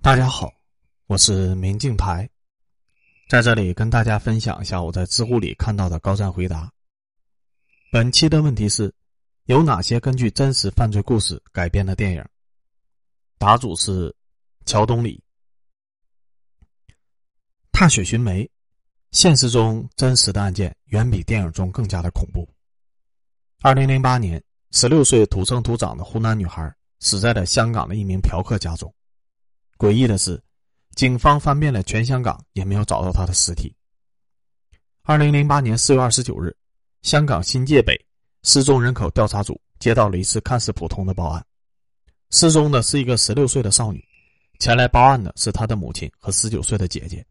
大家好，我是明镜台，在这里跟大家分享一下我在知乎里看到的高赞回答。本期的问题是：有哪些根据真实犯罪故事改编的电影？答主是乔东里。踏雪寻梅，现实中真实的案件远比电影中更加的恐怖。二零零八年，十六岁土生土长的湖南女孩死在了香港的一名嫖客家中。诡异的是，警方翻遍了全香港，也没有找到他的尸体。二零零八年四月二十九日，香港新界北失踪人口调查组接到了一次看似普通的报案：失踪的是一个十六岁的少女。前来报案的是她的母亲和十九岁的姐姐。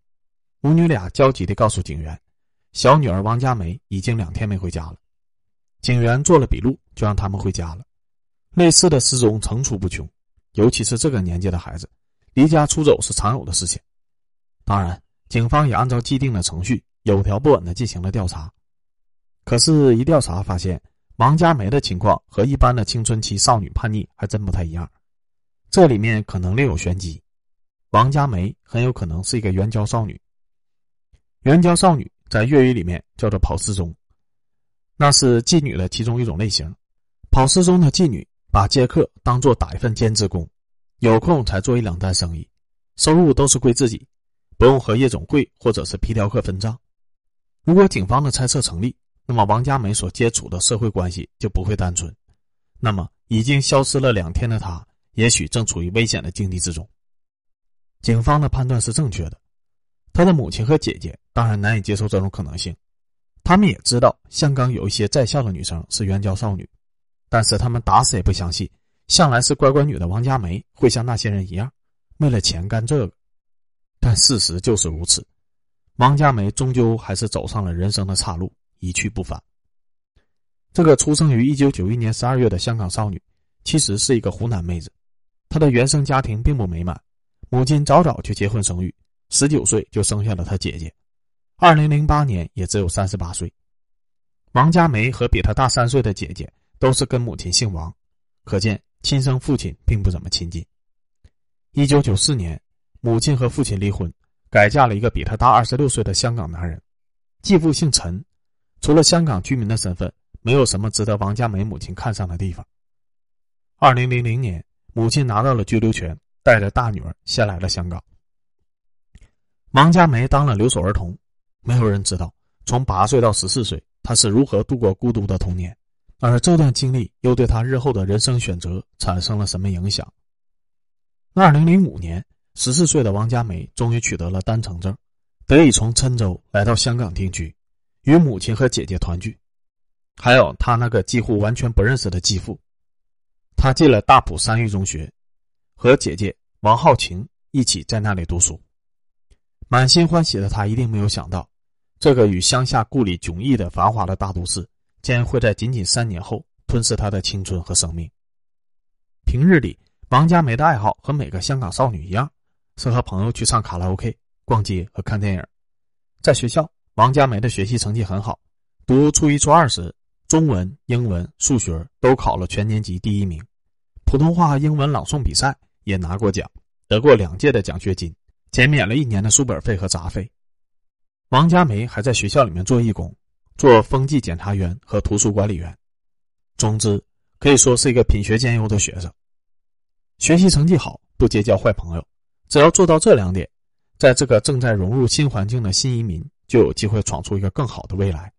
母女俩焦急地告诉警员，小女儿王佳梅已经两天没回家了。警员做了笔录，就让他们回家了。类似的失踪层出不穷，尤其是这个年纪的孩子。离家出走是常有的事情，当然，警方也按照既定的程序，有条不紊的进行了调查。可是，一调查发现，王佳梅的情况和一般的青春期少女叛逆还真不太一样，这里面可能另有玄机。王佳梅很有可能是一个援交少女。援交少女在粤语里面叫做跑失踪，那是妓女的其中一种类型。跑失踪的妓女把接客当做打一份兼职工。有空才做一两单生意，收入都是归自己，不用和夜总会或者是皮条客分账。如果警方的猜测成立，那么王佳梅所接触的社会关系就不会单纯。那么已经消失了两天的她，也许正处于危险的境地之中。警方的判断是正确的。她的母亲和姐姐当然难以接受这种可能性，他们也知道香港有一些在校的女生是援交少女，但是他们打死也不相信。向来是乖乖女的王佳梅会像那些人一样，为了钱干这个，但事实就是如此。王佳梅终究还是走上了人生的岔路，一去不返。这个出生于一九九一年十二月的香港少女，其实是一个湖南妹子。她的原生家庭并不美满，母亲早早就结婚生育，十九岁就生下了她姐姐，二零零八年也只有三十八岁。王佳梅和比她大三岁的姐姐都是跟母亲姓王，可见。亲生父亲并不怎么亲近。一九九四年，母亲和父亲离婚，改嫁了一个比他大二十六岁的香港男人。继父姓陈，除了香港居民的身份，没有什么值得王佳梅母亲看上的地方。二零零零年，母亲拿到了居留权，带着大女儿先来了香港。王佳梅当了留守儿童，没有人知道从八岁到十四岁，她是如何度过孤独的童年。而这段经历又对他日后的人生选择产生了什么影响？二零零五年，十四岁的王佳梅终于取得了单程证，得以从郴州来到香港定居，与母亲和姐姐团聚，还有他那个几乎完全不认识的继父。他进了大埔三育中学，和姐姐王浩晴一起在那里读书。满心欢喜的他一定没有想到，这个与乡下故里迥异的繁华的大都市。将会在仅仅三年后吞噬他的青春和生命。平日里，王佳梅的爱好和每个香港少女一样，是和朋友去唱卡拉 OK、逛街和看电影。在学校，王佳梅的学习成绩很好，读初一、初二时，中文、英文、数学都考了全年级第一名，普通话和英文朗诵比赛也拿过奖，得过两届的奖学金，减免了一年的书本费和杂费。王佳梅还在学校里面做义工。做风纪检查员和图书管理员，总之可以说是一个品学兼优的学生。学习成绩好，不结交坏朋友，只要做到这两点，在这个正在融入新环境的新移民就有机会闯出一个更好的未来，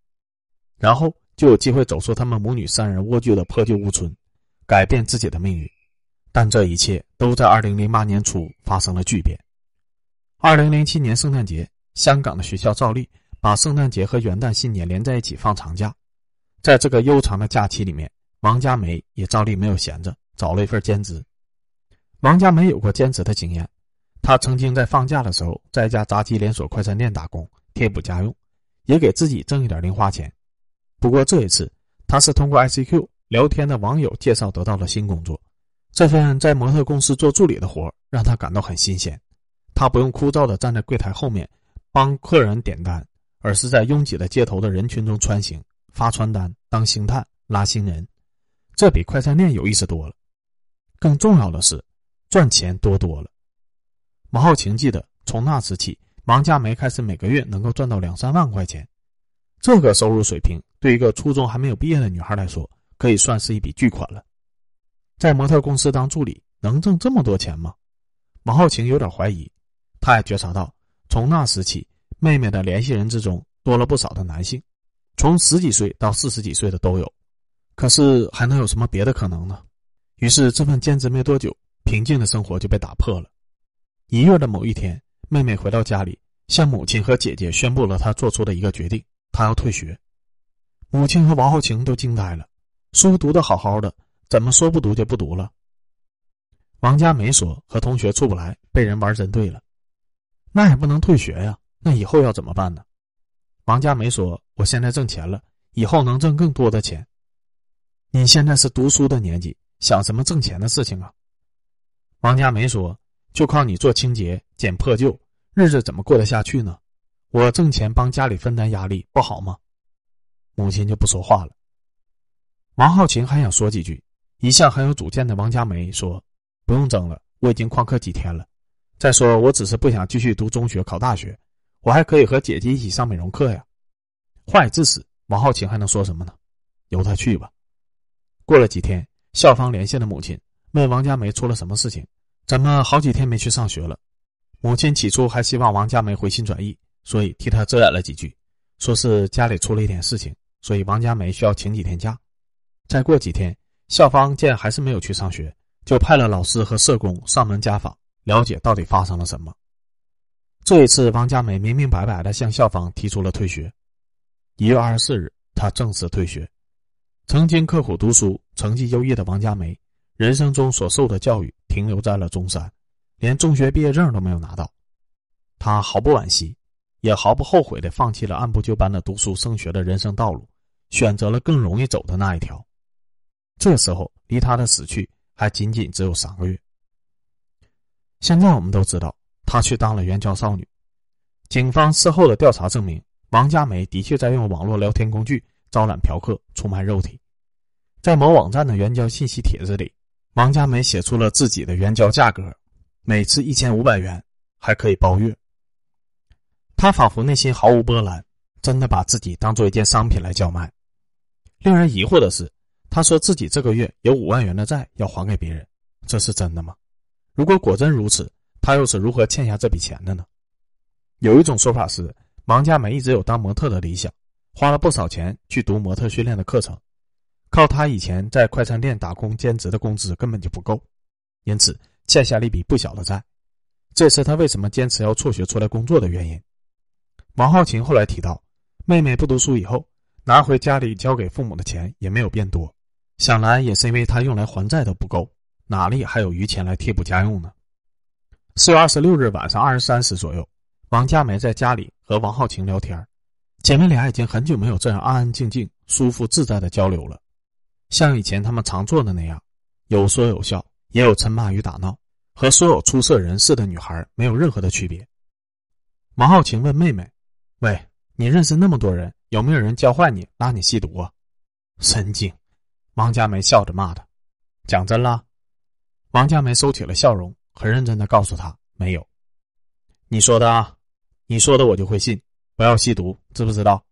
然后就有机会走出他们母女三人蜗居的破旧屋村，改变自己的命运。但这一切都在二零零八年初发生了巨变。二零零七年圣诞节，香港的学校照例。把圣诞节和元旦、新年连在一起放长假，在这个悠长的假期里面，王佳梅也照例没有闲着，找了一份兼职。王佳梅有过兼职的经验，她曾经在放假的时候在一家炸鸡连锁快餐店打工，贴补家用，也给自己挣一点零花钱。不过这一次，她是通过 ICQ 聊天的网友介绍得到了新工作，这份在模特公司做助理的活让她感到很新鲜，她不用枯燥的站在柜台后面帮客人点单。而是在拥挤的街头的人群中穿行、发传单、当星探、拉新人，这比快餐店有意思多了。更重要的是，赚钱多多了。王浩晴记得，从那时起，王佳梅开始每个月能够赚到两三万块钱。这个收入水平，对一个初中还没有毕业的女孩来说，可以算是一笔巨款了。在模特公司当助理，能挣这么多钱吗？王浩晴有点怀疑。他也觉察到，从那时起，妹妹的联系人之中多了不少的男性，从十几岁到四十几岁的都有。可是还能有什么别的可能呢？于是这份兼职没多久，平静的生活就被打破了。一月的某一天，妹妹回到家里，向母亲和姐姐宣布了她做出的一个决定：她要退学。母亲和王浩晴都惊呆了，书读得好好的，怎么说不读就不读了？王佳梅说：“和同学处不来，被人玩针对了。”那也不能退学呀，那以后要怎么办呢？王佳梅说：“我现在挣钱了，以后能挣更多的钱。你现在是读书的年纪，想什么挣钱的事情啊？”王佳梅说。就靠你做清洁、捡破旧，日子怎么过得下去呢？我挣钱帮家里分担压力不好吗？母亲就不说话了。王浩晴还想说几句，一向很有主见的王佳梅说：“不用争了，我已经旷课几天了。再说，我只是不想继续读中学、考大学，我还可以和姐姐一起上美容课呀。”话已至此，王浩晴还能说什么呢？由他去吧。过了几天，校方连线的母亲问王佳梅出了什么事情。怎么好几天没去上学了？母亲起初还希望王佳梅回心转意，所以替她遮掩了几句，说是家里出了一点事情，所以王佳梅需要请几天假。再过几天，校方见还是没有去上学，就派了老师和社工上门家访，了解到底发生了什么。这一次，王佳梅明明白白的向校方提出了退学。一月二十四日，她正式退学。曾经刻苦读书、成绩优异的王佳梅。人生中所受的教育停留在了中山，连中学毕业证都没有拿到。他毫不惋惜，也毫不后悔的放弃了按部就班的读书升学的人生道路，选择了更容易走的那一条。这时候，离他的死去还仅仅只有三个月。现在我们都知道，他去当了援交少女。警方事后的调查证明，王佳梅的确在用网络聊天工具招揽嫖客，出卖肉体，在某网站的援交信息帖子里。王佳梅写出了自己的援交价格，每次一千五百元，还可以包月。她仿佛内心毫无波澜，真的把自己当做一件商品来叫卖。令人疑惑的是，她说自己这个月有五万元的债要还给别人，这是真的吗？如果果真如此，他又是如何欠下这笔钱的呢？有一种说法是，王佳梅一直有当模特的理想，花了不少钱去读模特训练的课程。靠他以前在快餐店打工兼职的工资根本就不够，因此欠下了一笔不小的债。这是他为什么坚持要辍学出来工作的原因。王浩琴后来提到，妹妹不读书以后，拿回家里交给父母的钱也没有变多，想来也是因为他用来还债都不够，哪里还有余钱来贴补家用呢？四月二十六日晚上二十三时左右，王佳梅在家里和王浩晴聊天，姐妹俩已经很久没有这样安安静静、舒服自在的交流了。像以前他们常做的那样，有说有笑，也有嗔骂与打闹，和所有出色人士的女孩没有任何的区别。王浩晴问妹妹：“喂，你认识那么多人，有没有人教坏你，拉你吸毒啊？”神经！王佳梅笑着骂他。讲真啦，王佳梅收起了笑容，很认真的告诉他：“没有。”你说的啊，你说的我就会信。不要吸毒，知不知道？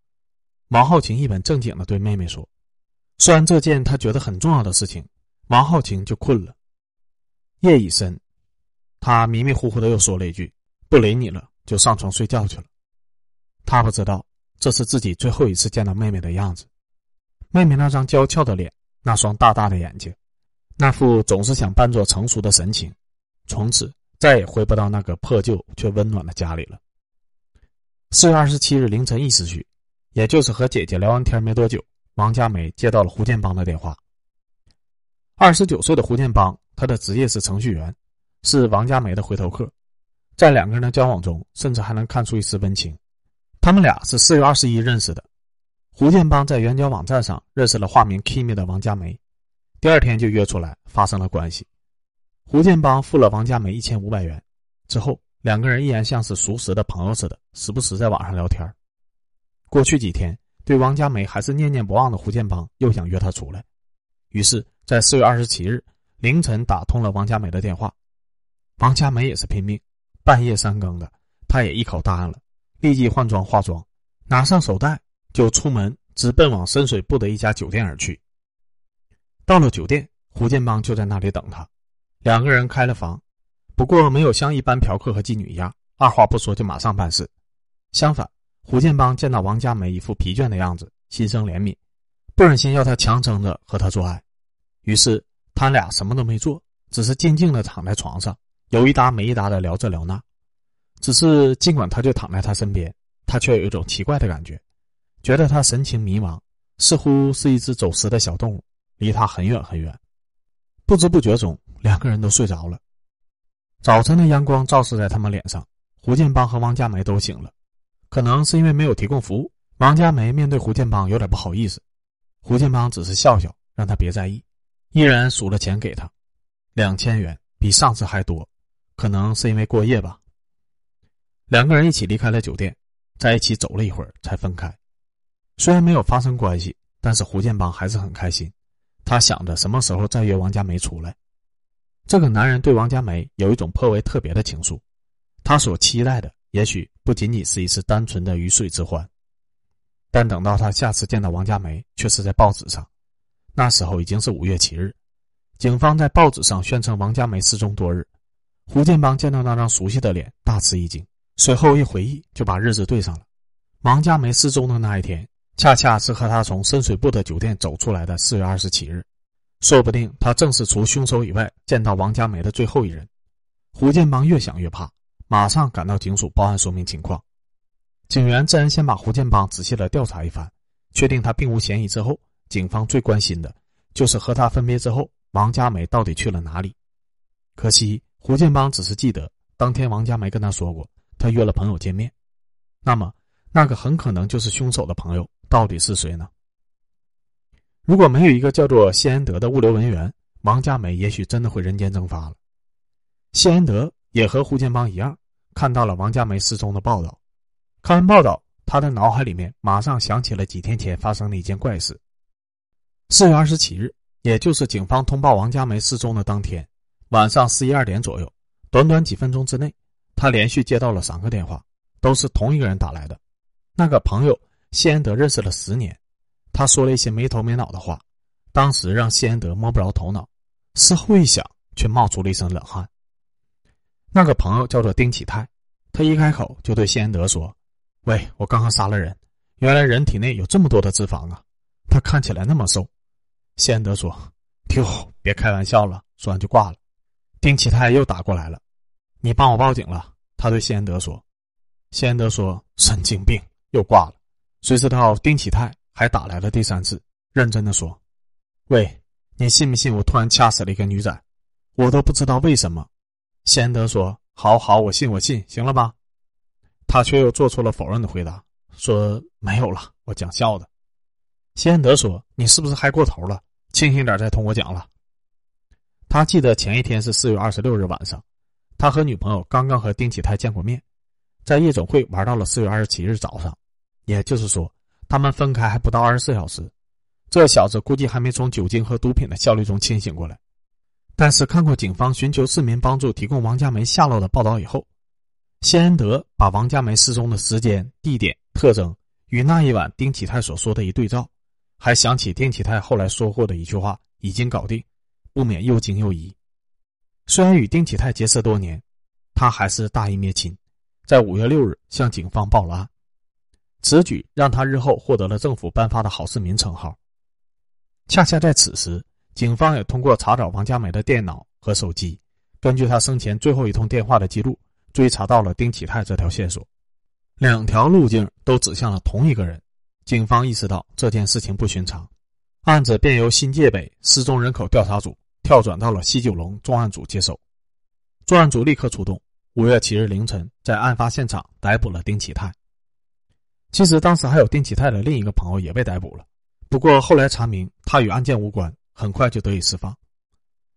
王浩晴一本正经的对妹妹说。说完这件他觉得很重要的事情，王浩晴就困了。夜已深，他迷迷糊糊的又说了一句：“不理你了，就上床睡觉去了。”他不知道这是自己最后一次见到妹妹的样子。妹妹那张娇俏的脸，那双大大的眼睛，那副总是想扮作成熟的神情，从此再也回不到那个破旧却温暖的家里了。四月二十七日凌晨一时许，也就是和姐姐聊完天没多久。王佳梅接到了胡建邦的电话。二十九岁的胡建邦，他的职业是程序员，是王佳梅的回头客。在两个人的交往中，甚至还能看出一丝温情。他们俩是四月二十一认识的。胡建邦在援交网站上认识了化名 Kimi 的王佳梅，第二天就约出来发生了关系。胡建邦付了王佳梅一千五百元，之后两个人依然像是熟识的朋友似的，时不时在网上聊天。过去几天。对王佳梅还是念念不忘的胡建邦又想约她出来，于是，在四月二十七日凌晨打通了王佳梅的电话。王佳梅也是拼命，半夜三更的，他也一口答应了，立即换装化妆，拿上手袋就出门，直奔往深水埗的一家酒店而去。到了酒店，胡建邦就在那里等他，两个人开了房，不过没有像一般嫖客和妓女一样，二话不说就马上办事。相反，胡建邦见到王佳梅一副疲倦的样子，心生怜悯，不忍心要她强撑着和他做爱，于是他俩什么都没做，只是静静的躺在床上，有一搭没一搭的聊这聊那。只是尽管他就躺在他身边，他却有一种奇怪的感觉，觉得他神情迷茫，似乎是一只走失的小动物，离他很远很远。不知不觉中，两个人都睡着了。早晨的阳光照射在他们脸上，胡建邦和王佳梅都醒了。可能是因为没有提供服务，王佳梅面对胡建邦有点不好意思。胡建邦只是笑笑，让他别在意，依然数了钱给他，两千元，比上次还多。可能是因为过夜吧。两个人一起离开了酒店，在一起走了一会儿才分开。虽然没有发生关系，但是胡建邦还是很开心。他想着什么时候再约王佳梅出来。这个男人对王佳梅有一种颇为特别的情愫，他所期待的。也许不仅仅是一次单纯的鱼水之欢，但等到他下次见到王佳梅，却是在报纸上。那时候已经是五月七日，警方在报纸上宣称王佳梅失踪多日。胡建邦见到那张熟悉的脸，大吃一惊，随后一回忆，就把日子对上了。王佳梅失踪的那一天，恰恰是和他从深水埗的酒店走出来的四月二十七日，说不定他正是除凶手以外见到王佳梅的最后一人。胡建邦越想越怕。马上赶到警署报案说明情况，警员自然先把胡建邦仔细的调查一番，确定他并无嫌疑之后，警方最关心的就是和他分别之后，王佳梅到底去了哪里。可惜胡建邦只是记得当天王佳梅跟他说过，他约了朋友见面。那么那个很可能就是凶手的朋友到底是谁呢？如果没有一个叫做谢安德的物流文员，王佳梅也许真的会人间蒸发了。谢安德。也和胡建邦一样，看到了王佳梅失踪的报道。看完报道，他的脑海里面马上想起了几天前发生的一件怪事。四月二十七日，也就是警方通报王佳梅失踪的当天晚上十一二点左右，短短几分钟之内，他连续接到了三个电话，都是同一个人打来的。那个朋友谢安德认识了十年，他说了一些没头没脑的话，当时让谢安德摸不着头脑。事后一想，却冒出了一身冷汗。那个朋友叫做丁启泰，他一开口就对谢安德说：“喂，我刚刚杀了人，原来人体内有这么多的脂肪啊！他看起来那么瘦。”谢安德说：“丢，别开玩笑了。”说完就挂了。丁启泰又打过来了：“你帮我报警了。”他对谢安德说。谢安德说：“神经病，又挂了。”谁知道丁启泰还打来了第三次，认真的说：“喂，你信不信我突然掐死了一个女仔？我都不知道为什么。”谢安德说：“好好，我信，我信，行了吧？”他却又做出了否认的回答，说：“没有了，我讲笑的。”谢安德说：“你是不是嗨过头了？清醒点再同我讲了。”他记得前一天是四月二十六日晚上，他和女朋友刚刚和丁启泰见过面，在夜总会玩到了四月二十七日早上，也就是说，他们分开还不到二十四小时。这小子估计还没从酒精和毒品的效率中清醒过来。但是看过警方寻求市民帮助提供王佳梅下落的报道以后，谢安德把王佳梅失踪的时间、地点、特征与那一晚丁启泰所说的一对照，还想起丁启泰后来说过的一句话：“已经搞定”，不免又惊又疑。虽然与丁启泰结识多年，他还是大义灭亲，在五月六日向警方报了案。此举让他日后获得了政府颁发的好市民称号。恰恰在此时。警方也通过查找王佳梅的电脑和手机，根据他生前最后一通电话的记录，追查到了丁启泰这条线索。两条路径都指向了同一个人，警方意识到这件事情不寻常，案子便由新界北失踪人口调查组跳转到了西九龙重案组接手。重案组立刻出动，五月七日凌晨在案发现场逮捕了丁启泰。其实当时还有丁启泰的另一个朋友也被逮捕了，不过后来查明他与案件无关。很快就得以释放。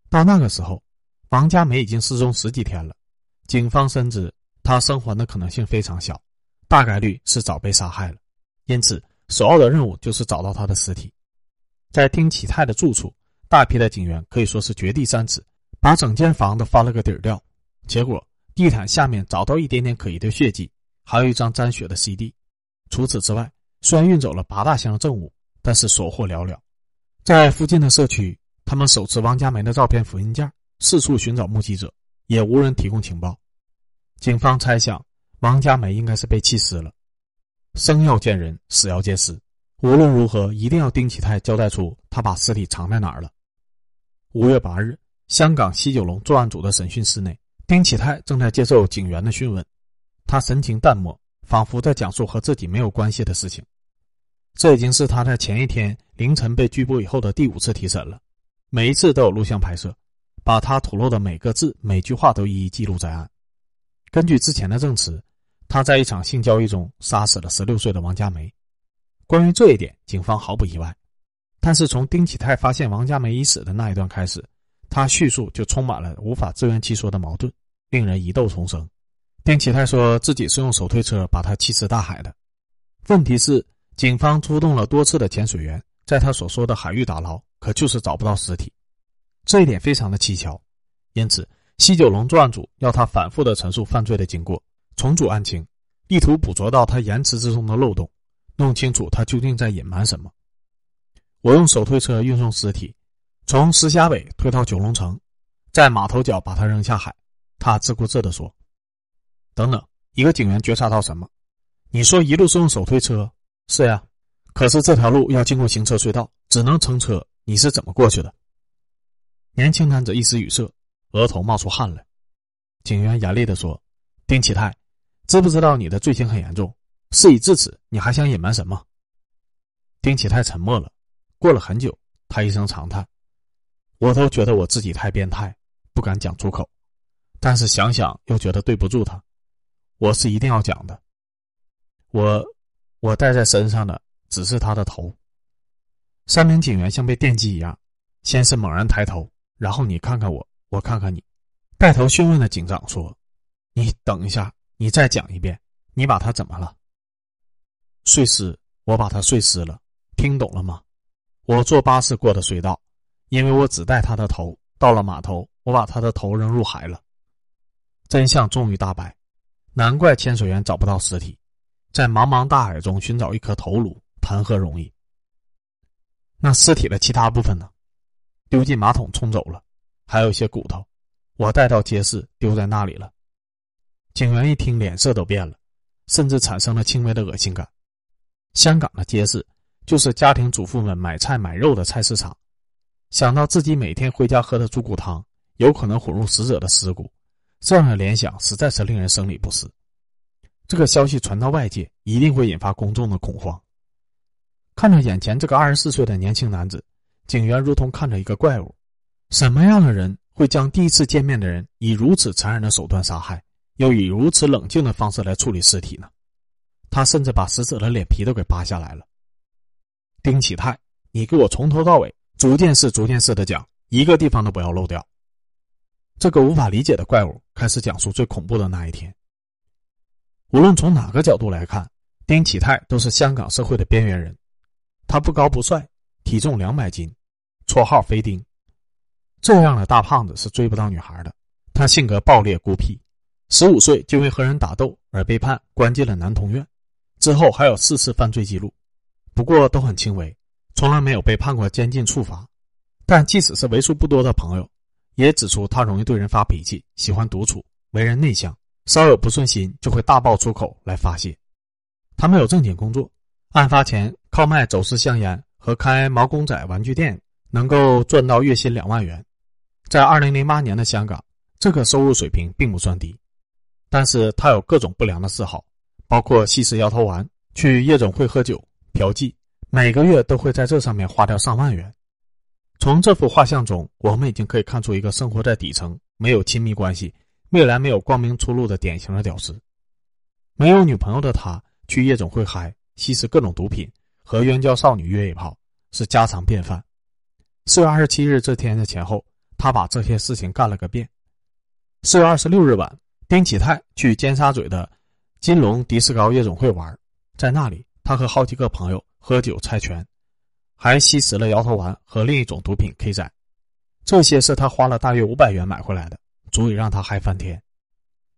到那个时候，王佳梅已经失踪十几天了，警方深知她生还的可能性非常小，大概率是早被杀害了。因此，首要的任务就是找到她的尸体。在丁启泰的住处，大批的警员可以说是掘地三尺，把整间房都翻了个底儿掉。结果，地毯下面找到一点点可疑的血迹，还有一张沾血的 CD。除此之外，虽然运走了八大箱证物，但是所获寥寥。在附近的社区，他们手持王佳梅的照片复印件，四处寻找目击者，也无人提供情报。警方猜想，王佳梅应该是被气死了。生要见人，死要见尸，无论如何，一定要丁启泰交代出他把尸体藏在哪儿了。五月八日，香港西九龙作案组的审讯室内，丁启泰正在接受警员的讯问，他神情淡漠，仿佛在讲述和自己没有关系的事情。这已经是他在前一天凌晨被拘捕以后的第五次提审了，每一次都有录像拍摄，把他吐露的每个字、每句话都一一记录在案。根据之前的证词，他在一场性交易中杀死了十六岁的王佳梅。关于这一点，警方毫不意外。但是从丁启泰发现王佳梅已死的那一段开始，他叙述就充满了无法自圆其说的矛盾，令人疑窦丛生。丁启泰说自己是用手推车把他弃尸大海的。问题是，警方出动了多次的潜水员，在他所说的海域打捞，可就是找不到尸体。这一点非常的蹊跷，因此。西九龙专案组要他反复的陈述犯罪的经过，重组案情，力图捕捉到他言辞之中的漏洞，弄清楚他究竟在隐瞒什么。我用手推车运送尸体，从石峡尾推到九龙城，在码头角把他扔下海。他自顾自地说：“等等。”一个警员觉察到什么？你说一路是用手推车？是呀，可是这条路要经过行车隧道，只能乘车。你是怎么过去的？年轻男子一时语塞。额头冒出汗来，警员严厉地说：“丁启泰，知不知道你的罪行很严重？事已至此，你还想隐瞒什么？”丁启泰沉默了，过了很久，他一声长叹：“我都觉得我自己太变态，不敢讲出口，但是想想又觉得对不住他，我是一定要讲的。我，我带在身上的只是他的头。”三名警员像被电击一样，先是猛然抬头，然后你看看我。我看看你，带头讯问的警长说：“你等一下，你再讲一遍，你把他怎么了？碎尸，我把他碎尸了，听懂了吗？我坐巴士过的隧道，因为我只带他的头，到了码头，我把他的头扔入海了。真相终于大白，难怪潜水员找不到尸体，在茫茫大海中寻找一颗头颅，谈何容易？那尸体的其他部分呢？丢进马桶冲走了。”还有一些骨头，我带到街市丢在那里了。警员一听，脸色都变了，甚至产生了轻微的恶心感。香港的街市就是家庭主妇们买菜买肉的菜市场，想到自己每天回家喝的猪骨汤有可能混入死者的尸骨，这样的联想实在是令人生理不适。这个消息传到外界，一定会引发公众的恐慌。看着眼前这个二十四岁的年轻男子，警员如同看着一个怪物。什么样的人会将第一次见面的人以如此残忍的手段杀害，又以如此冷静的方式来处理尸体呢？他甚至把死者的脸皮都给扒下来了。丁启泰，你给我从头到尾，逐件事逐件事的讲，一个地方都不要漏掉。这个无法理解的怪物开始讲述最恐怖的那一天。无论从哪个角度来看，丁启泰都是香港社会的边缘人。他不高不帅，体重两百斤，绰号飞丁。这样的大胖子是追不到女孩的。他性格暴烈孤僻，十五岁就为和人打斗而被判关进了男童院，之后还有四次犯罪记录，不过都很轻微，从来没有被判过监禁处罚。但即使是为数不多的朋友，也指出他容易对人发脾气，喜欢独处，为人内向，稍有不顺心就会大爆粗口来发泄。他没有正经工作，案发前靠卖走私香烟和开毛公仔玩具店能够赚到月薪两万元。在二零零八年的香港，这个收入水平并不算低，但是他有各种不良的嗜好，包括吸食摇头丸、去夜总会喝酒、嫖妓，每个月都会在这上面花掉上万元。从这幅画像中，我们已经可以看出一个生活在底层、没有亲密关系、未来没有光明出路的典型的屌丝。没有女朋友的他，去夜总会嗨、吸食各种毒品，和援交少女约一炮，是家常便饭。四月二十七日这天的前后。他把这些事情干了个遍。四月二十六日晚，丁启泰去尖沙咀的金龙迪斯高夜总会玩，在那里，他和好几个朋友喝酒猜拳，还吸食了摇头丸和另一种毒品 K 仔，这些是他花了大约五百元买回来的，足以让他嗨翻天。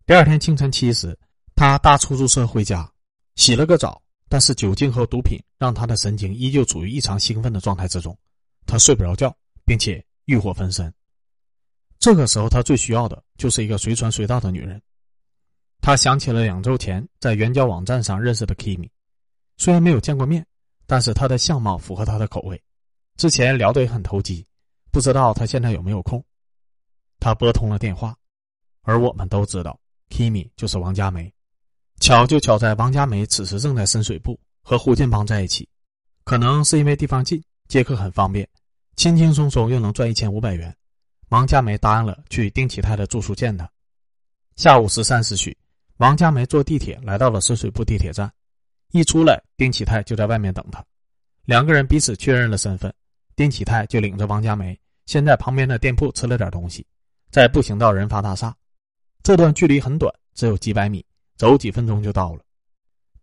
第二天清晨七时，他搭出租车回家，洗了个澡，但是酒精和毒品让他的神经依旧处于异常兴奋的状态之中，他睡不着觉，并且欲火焚身。这个时候，他最需要的就是一个随传随到的女人。他想起了两周前在援交网站上认识的 Kimi，虽然没有见过面，但是他的相貌符合他的口味，之前聊得也很投机，不知道他现在有没有空。他拨通了电话，而我们都知道。Kimi 就是王佳梅，巧就巧在王佳梅此时正在深水埗和胡建邦在一起，可能是因为地方近，接客很方便，轻轻松松又能赚一千五百元，王佳梅答应了去丁启泰的住处见他。下午十三时许，王佳梅坐地铁来到了深水埗地铁站，一出来，丁启泰就在外面等他，两个人彼此确认了身份，丁启泰就领着王佳梅先在旁边的店铺吃了点东西，再步行到人发大厦。这段距离很短，只有几百米，走几分钟就到了。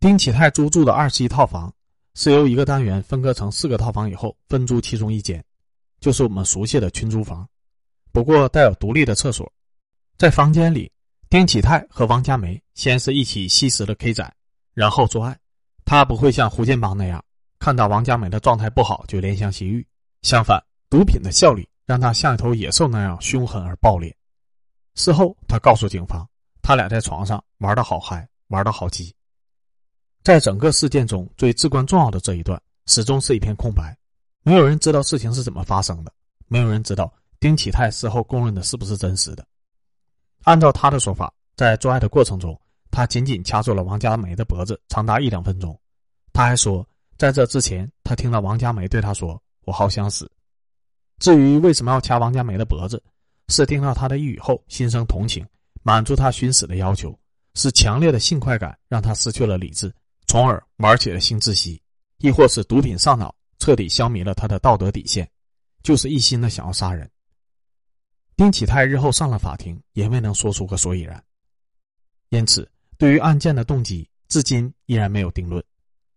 丁启泰租住的二十一套房是由一个单元分割成四个套房以后分租其中一间，就是我们熟悉的群租房，不过带有独立的厕所。在房间里，丁启泰和王佳梅先是一起吸食了 K 仔，然后做爱。他不会像胡建邦那样看到王佳梅的状态不好就怜香惜玉，相反，毒品的效力让他像一头野兽那样凶狠而暴烈。事后，他告诉警方，他俩在床上玩的好嗨，玩的好激。在整个事件中最至关重要的这一段，始终是一片空白，没有人知道事情是怎么发生的，没有人知道丁启泰事后供认的是不是真实的。按照他的说法，在做爱的过程中，他紧紧掐住了王佳梅的脖子，长达一两分钟。他还说，在这之前，他听到王佳梅对他说：“我好想死。”至于为什么要掐王佳梅的脖子？是听到他的一语后心生同情，满足他寻死的要求；是强烈的性快感让他失去了理智，从而玩起了性窒息；亦或是毒品上脑，彻底消弭了他的道德底线，就是一心的想要杀人。丁启泰日后上了法庭，也未能说出个所以然。因此，对于案件的动机，至今依然没有定论，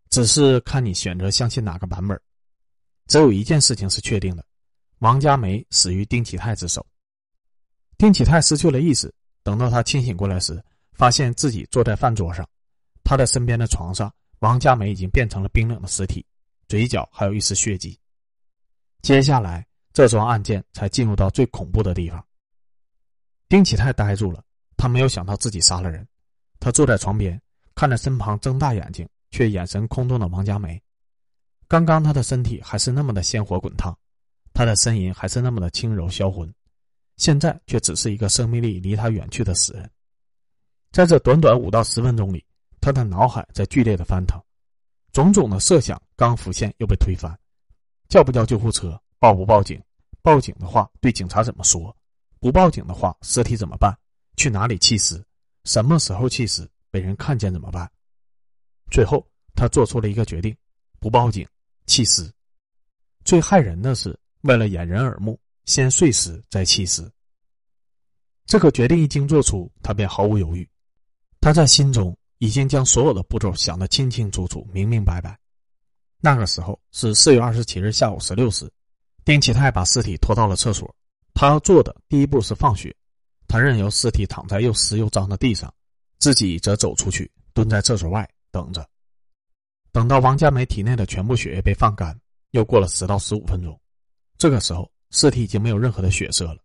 只是看你选择相信哪个版本。只有一件事情是确定的：王佳梅死于丁启泰之手。丁启泰失去了意识，等到他清醒过来时，发现自己坐在饭桌上，他的身边的床上，王佳梅已经变成了冰冷的尸体，嘴角还有一丝血迹。接下来，这桩案件才进入到最恐怖的地方。丁启泰呆住了，他没有想到自己杀了人。他坐在床边，看着身旁睁大眼睛却眼神空洞的王佳梅。刚刚他的身体还是那么的鲜活滚烫，他的呻吟还是那么的轻柔销魂。现在却只是一个生命力离他远去的死人。在这短短五到十分钟里，他的脑海在剧烈的翻腾，种种的设想刚浮现又被推翻：叫不叫救护车？报不报警？报警的话，对警察怎么说？不报警的话，尸体怎么办？去哪里弃尸？什么时候弃尸？被人看见怎么办？最后，他做出了一个决定：不报警，弃尸。最害人的是，为了掩人耳目。先碎尸再弃尸。这个决定一经做出，他便毫无犹豫。他在心中已经将所有的步骤想得清清楚楚、明明白白。那个时候是四月二十七日下午十六时，丁启泰把尸体拖到了厕所。他要做的第一步是放血。他任由尸体躺在又湿又脏的地上，自己则走出去，蹲在厕所外等着。等到王佳梅体内的全部血液被放干，又过了十到十五分钟。这个时候。尸体已经没有任何的血色了，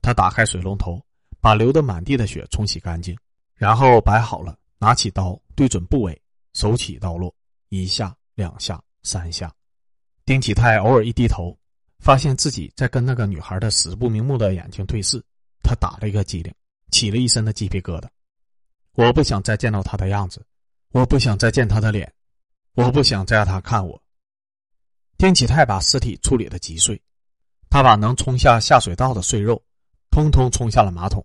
他打开水龙头，把流得满地的血冲洗干净，然后摆好了，拿起刀对准部位，手起刀落，一下、两下、三下。丁启泰偶尔一低头，发现自己在跟那个女孩的死不瞑目的眼睛对视，他打了一个激灵，起了一身的鸡皮疙瘩。我不想再见到他的样子，我不想再见他的脸，我不想再让他看我。丁启泰把尸体处理的极碎。他把能冲下下水道的碎肉，通通冲下了马桶。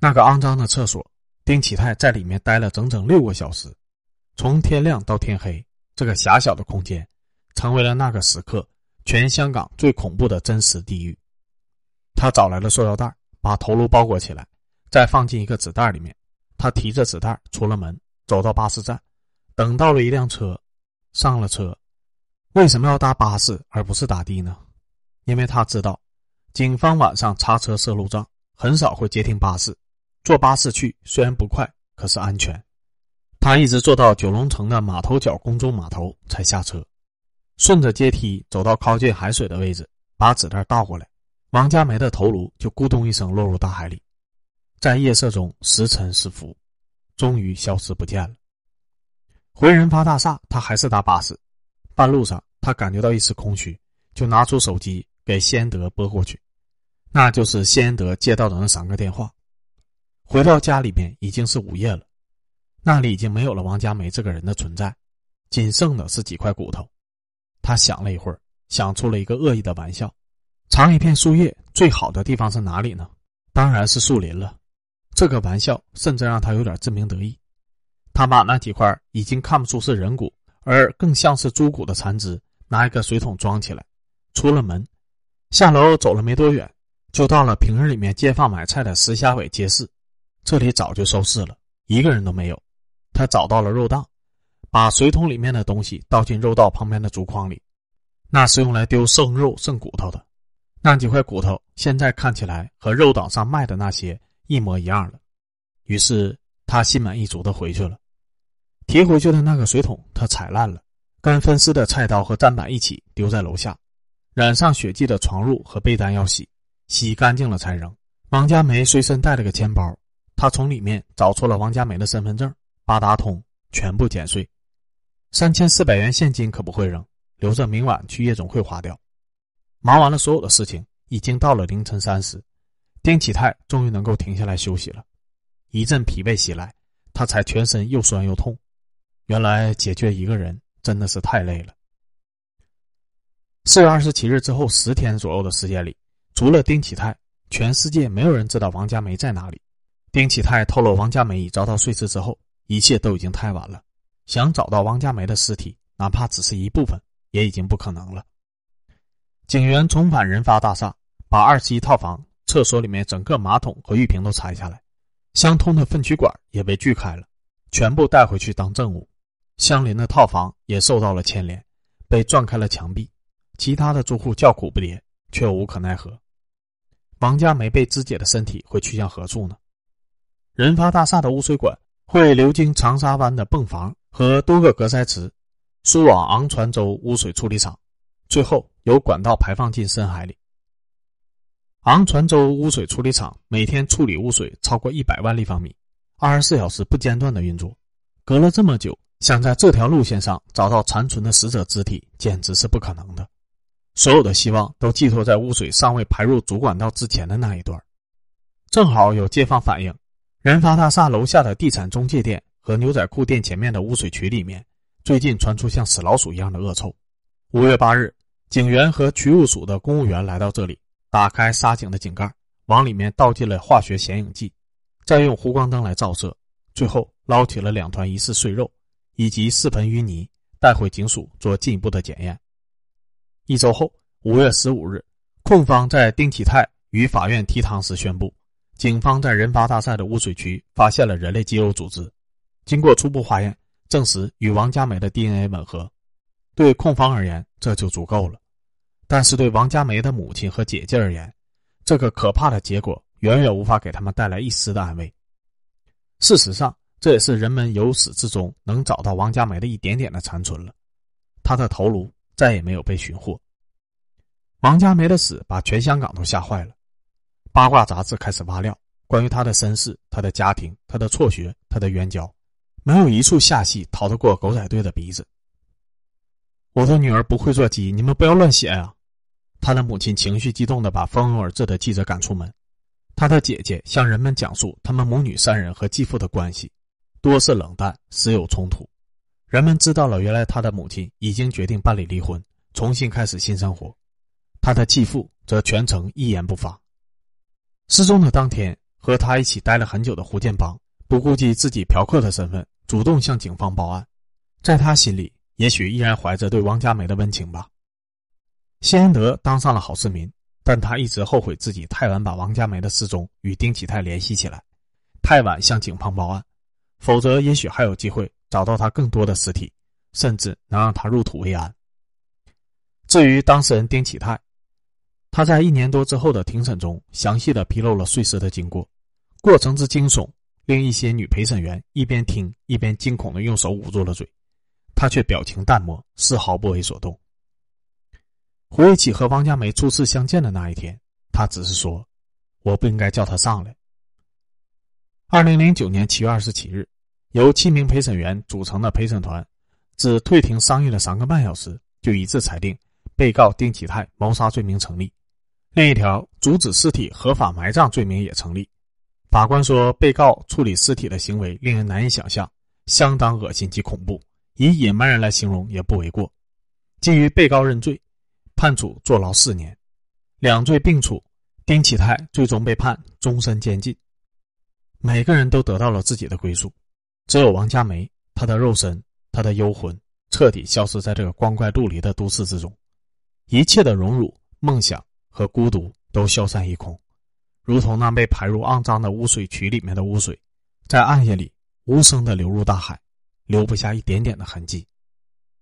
那个肮脏的厕所，丁启泰在里面待了整整六个小时，从天亮到天黑，这个狭小的空间，成为了那个时刻全香港最恐怖的真实地狱。他找来了塑料袋，把头颅包裹起来，再放进一个纸袋里面。他提着纸袋出了门，走到巴士站，等到了一辆车，上了车。为什么要搭巴士而不是打的呢？因为他知道，警方晚上查车摄路障，很少会接听巴士，坐巴士去虽然不快，可是安全。他一直坐到九龙城的码头角公众码头才下车，顺着阶梯走到靠近海水的位置，把纸袋倒过来，王佳梅的头颅就咕咚一声落入大海里，在夜色中时沉时浮，终于消失不见了。回人发大厦，他还是搭巴士，半路上他感觉到一丝空虚，就拿出手机给谢安德拨过去，那就是谢安德接到的那三个电话。回到家里面已经是午夜了。那里已经没有了王佳梅这个人的存在，仅剩的是几块骨头。他想了一会儿，想出了一个恶意的玩笑：藏一片树叶最好的地方是哪里呢？当然是树林了。这个玩笑甚至让他有点自鸣得意。他把那几块已经看不出是人骨，而更像是猪骨的残肢，拿一个水桶装起来，出了门，下楼走了没多远，就到了平日里面街坊买菜的石虾尾街市。这里早就收拾了，一个人都没有。他找到了肉档，把水桶里面的东西倒进肉道旁边的竹筐里，那是用来丢剩肉剩骨头的。那几块骨头现在看起来和肉档上卖的那些一模一样了。于是他心满意足的回去了。提回去的那个水桶他踩烂了，跟分尸的菜刀和砧板一起丢在楼下。染上血迹的床褥和被单要洗，洗干净了才扔。王佳梅随身带了个钱包，她从里面找出了王佳梅的身份证。八达通全部剪碎，三千四百元现金可不会扔，留着明晚去夜总会花掉。忙完了所有的事情，已经到了凌晨三时，丁启泰终于能够停下来休息了。一阵疲惫袭来，他才全身又酸又痛。原来解决一个人真的是太累了。四月二十七日之后十天左右的时间里，除了丁启泰，全世界没有人知道王佳梅在哪里。丁启泰透露，王佳梅已遭到碎尸之后。一切都已经太晚了，想找到王佳梅的尸体，哪怕只是一部分，也已经不可能了。警员重返仁发大厦，把二十一套房厕所里面整个马桶和浴瓶都拆下来，相通的粪渠管也被锯开了，全部带回去当证物。相邻的套房也受到了牵连，被撞开了墙壁。其他的住户叫苦不迭，却无可奈何。王佳梅被肢解的身体会去向何处呢？仁发大厦的污水管。会流经长沙湾的泵房和多个隔塞池，输往昂船洲污水处理厂，最后由管道排放进深海里。昂船洲污水处理厂每天处理污水超过一百万立方米，二十四小时不间断的运作。隔了这么久，想在这条路线上找到残存的死者肢体，简直是不可能的。所有的希望都寄托在污水尚未排入主管道之前的那一段。正好有街坊反映。人发大厦楼下的地产中介店和牛仔裤店前面的污水渠里面，最近传出像死老鼠一样的恶臭。五月八日，警员和渠务署的公务员来到这里，打开沙井的井盖，往里面倒进了化学显影剂，再用弧光灯来照射，最后捞起了两团疑似碎肉以及四盆淤泥，带回警署做进一步的检验。一周后，五月十五日，控方在丁启泰与法院提堂时宣布。警方在人发大厦的污水渠发现了人类肌肉组织，经过初步化验，证实与王佳美的 DNA 吻合。对控方而言，这就足够了；但是对王佳梅的母亲和姐姐而言，这个可怕的结果远远无法给他们带来一丝的安慰。事实上，这也是人们由始至终能找到王佳梅的一点点的残存了。她的头颅再也没有被寻获。王佳梅的死把全香港都吓坏了。八卦杂志开始挖料，关于她的身世、她的家庭、她的辍学、她的冤交，没有一处下戏逃得过狗仔队的鼻子。我的女儿不会做鸡，你们不要乱写啊！他的母亲情绪激动的把蜂拥而至的记者赶出门。他的姐姐向人们讲述他们母女三人和继父的关系，多是冷淡，时有冲突。人们知道了，原来他的母亲已经决定办理离婚，重新开始新生活。他的继父则全程一言不发。失踪的当天，和他一起待了很久的胡建邦不顾及自己嫖客的身份，主动向警方报案。在他心里，也许依然怀着对王佳梅的温情吧。谢安德当上了好市民，但他一直后悔自己太晚把王佳梅的失踪与丁启泰联系起来，太晚向警方报案，否则也许还有机会找到他更多的尸体，甚至能让他入土为安。至于当事人丁启泰，他在一年多之后的庭审中，详细的披露了碎尸的经过，过程之惊悚，令一些女陪审员一边听一边惊恐的用手捂住了嘴，他却表情淡漠，丝毫不为所动。回忆起和王佳梅初次相见的那一天，他只是说：“我不应该叫他上来。”二零零九年七月二十七日，由七名陪审员组成的陪审团，只退庭商议了三个半小时，就一致裁定被告丁启泰谋杀罪名成立，另一条阻止尸体合法埋葬罪名也成立。法官说，被告处理尸体的行为令人难以想象，相当恶心及恐怖，以野蛮人来形容也不为过。基于被告认罪。判处坐牢四年，两罪并处，丁启泰最终被判终身监禁。每个人都得到了自己的归宿，只有王佳梅，她的肉身，她的幽魂，彻底消失在这个光怪陆离的都市之中，一切的荣辱、梦想和孤独都消散一空，如同那被排入肮脏的污水渠里面的污水，在暗夜里无声的流入大海，留不下一点点的痕迹。